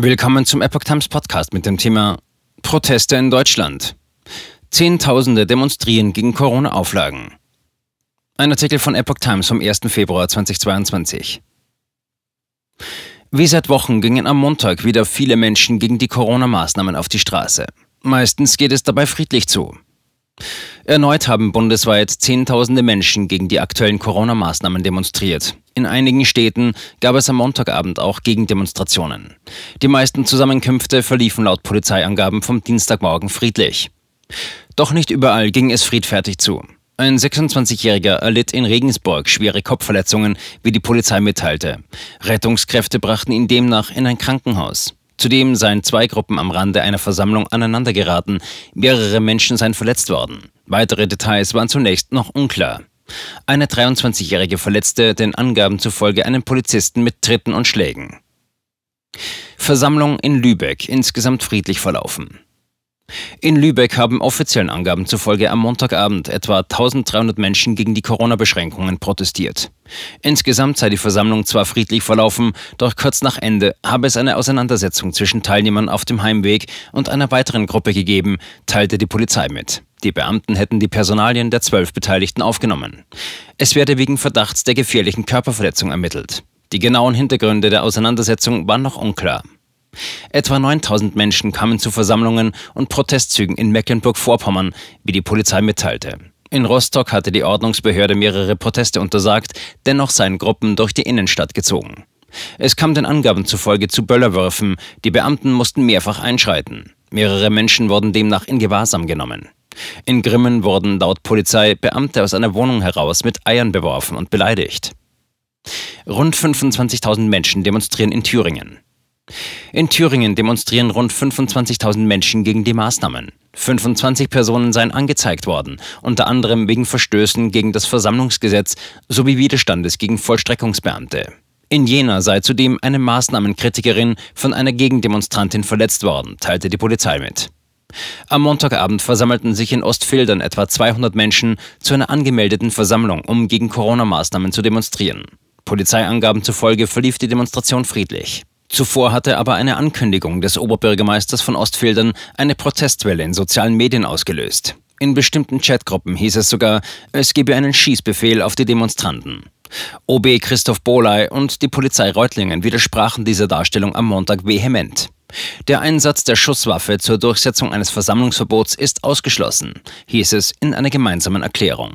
Willkommen zum Epoch Times Podcast mit dem Thema Proteste in Deutschland. Zehntausende demonstrieren gegen Corona-Auflagen. Ein Artikel von Epoch Times vom 1. Februar 2022. Wie seit Wochen gingen am Montag wieder viele Menschen gegen die Corona-Maßnahmen auf die Straße. Meistens geht es dabei friedlich zu. Erneut haben bundesweit Zehntausende Menschen gegen die aktuellen Corona-Maßnahmen demonstriert. In einigen Städten gab es am Montagabend auch Gegendemonstrationen. Die meisten Zusammenkünfte verliefen laut Polizeiangaben vom Dienstagmorgen friedlich. Doch nicht überall ging es friedfertig zu. Ein 26-Jähriger erlitt in Regensburg schwere Kopfverletzungen, wie die Polizei mitteilte. Rettungskräfte brachten ihn demnach in ein Krankenhaus. Zudem seien zwei Gruppen am Rande einer Versammlung aneinandergeraten. Mehrere Menschen seien verletzt worden. Weitere Details waren zunächst noch unklar. Eine 23-Jährige verletzte den Angaben zufolge einen Polizisten mit Tritten und Schlägen. Versammlung in Lübeck insgesamt friedlich verlaufen. In Lübeck haben offiziellen Angaben zufolge am Montagabend etwa 1300 Menschen gegen die Corona-Beschränkungen protestiert. Insgesamt sei die Versammlung zwar friedlich verlaufen, doch kurz nach Ende habe es eine Auseinandersetzung zwischen Teilnehmern auf dem Heimweg und einer weiteren Gruppe gegeben, teilte die Polizei mit. Die Beamten hätten die Personalien der zwölf Beteiligten aufgenommen. Es werde wegen Verdachts der gefährlichen Körperverletzung ermittelt. Die genauen Hintergründe der Auseinandersetzung waren noch unklar. Etwa 9000 Menschen kamen zu Versammlungen und Protestzügen in Mecklenburg-Vorpommern, wie die Polizei mitteilte. In Rostock hatte die Ordnungsbehörde mehrere Proteste untersagt, dennoch seien Gruppen durch die Innenstadt gezogen. Es kam den Angaben zufolge zu Böllerwürfen, die Beamten mussten mehrfach einschreiten. Mehrere Menschen wurden demnach in Gewahrsam genommen. In Grimmen wurden laut Polizei Beamte aus einer Wohnung heraus mit Eiern beworfen und beleidigt. Rund 25.000 Menschen demonstrieren in Thüringen. In Thüringen demonstrieren rund 25.000 Menschen gegen die Maßnahmen. 25 Personen seien angezeigt worden, unter anderem wegen Verstößen gegen das Versammlungsgesetz sowie Widerstandes gegen Vollstreckungsbeamte. In Jena sei zudem eine Maßnahmenkritikerin von einer Gegendemonstrantin verletzt worden, teilte die Polizei mit. Am Montagabend versammelten sich in Ostfildern etwa 200 Menschen zu einer angemeldeten Versammlung, um gegen Corona-Maßnahmen zu demonstrieren. Polizeiangaben zufolge verlief die Demonstration friedlich. Zuvor hatte aber eine Ankündigung des Oberbürgermeisters von Ostfildern eine Protestwelle in sozialen Medien ausgelöst. In bestimmten Chatgruppen hieß es sogar, es gebe einen Schießbefehl auf die Demonstranten. OB Christoph Boley und die Polizei Reutlingen widersprachen dieser Darstellung am Montag vehement. Der Einsatz der Schusswaffe zur Durchsetzung eines Versammlungsverbots ist ausgeschlossen, hieß es in einer gemeinsamen Erklärung.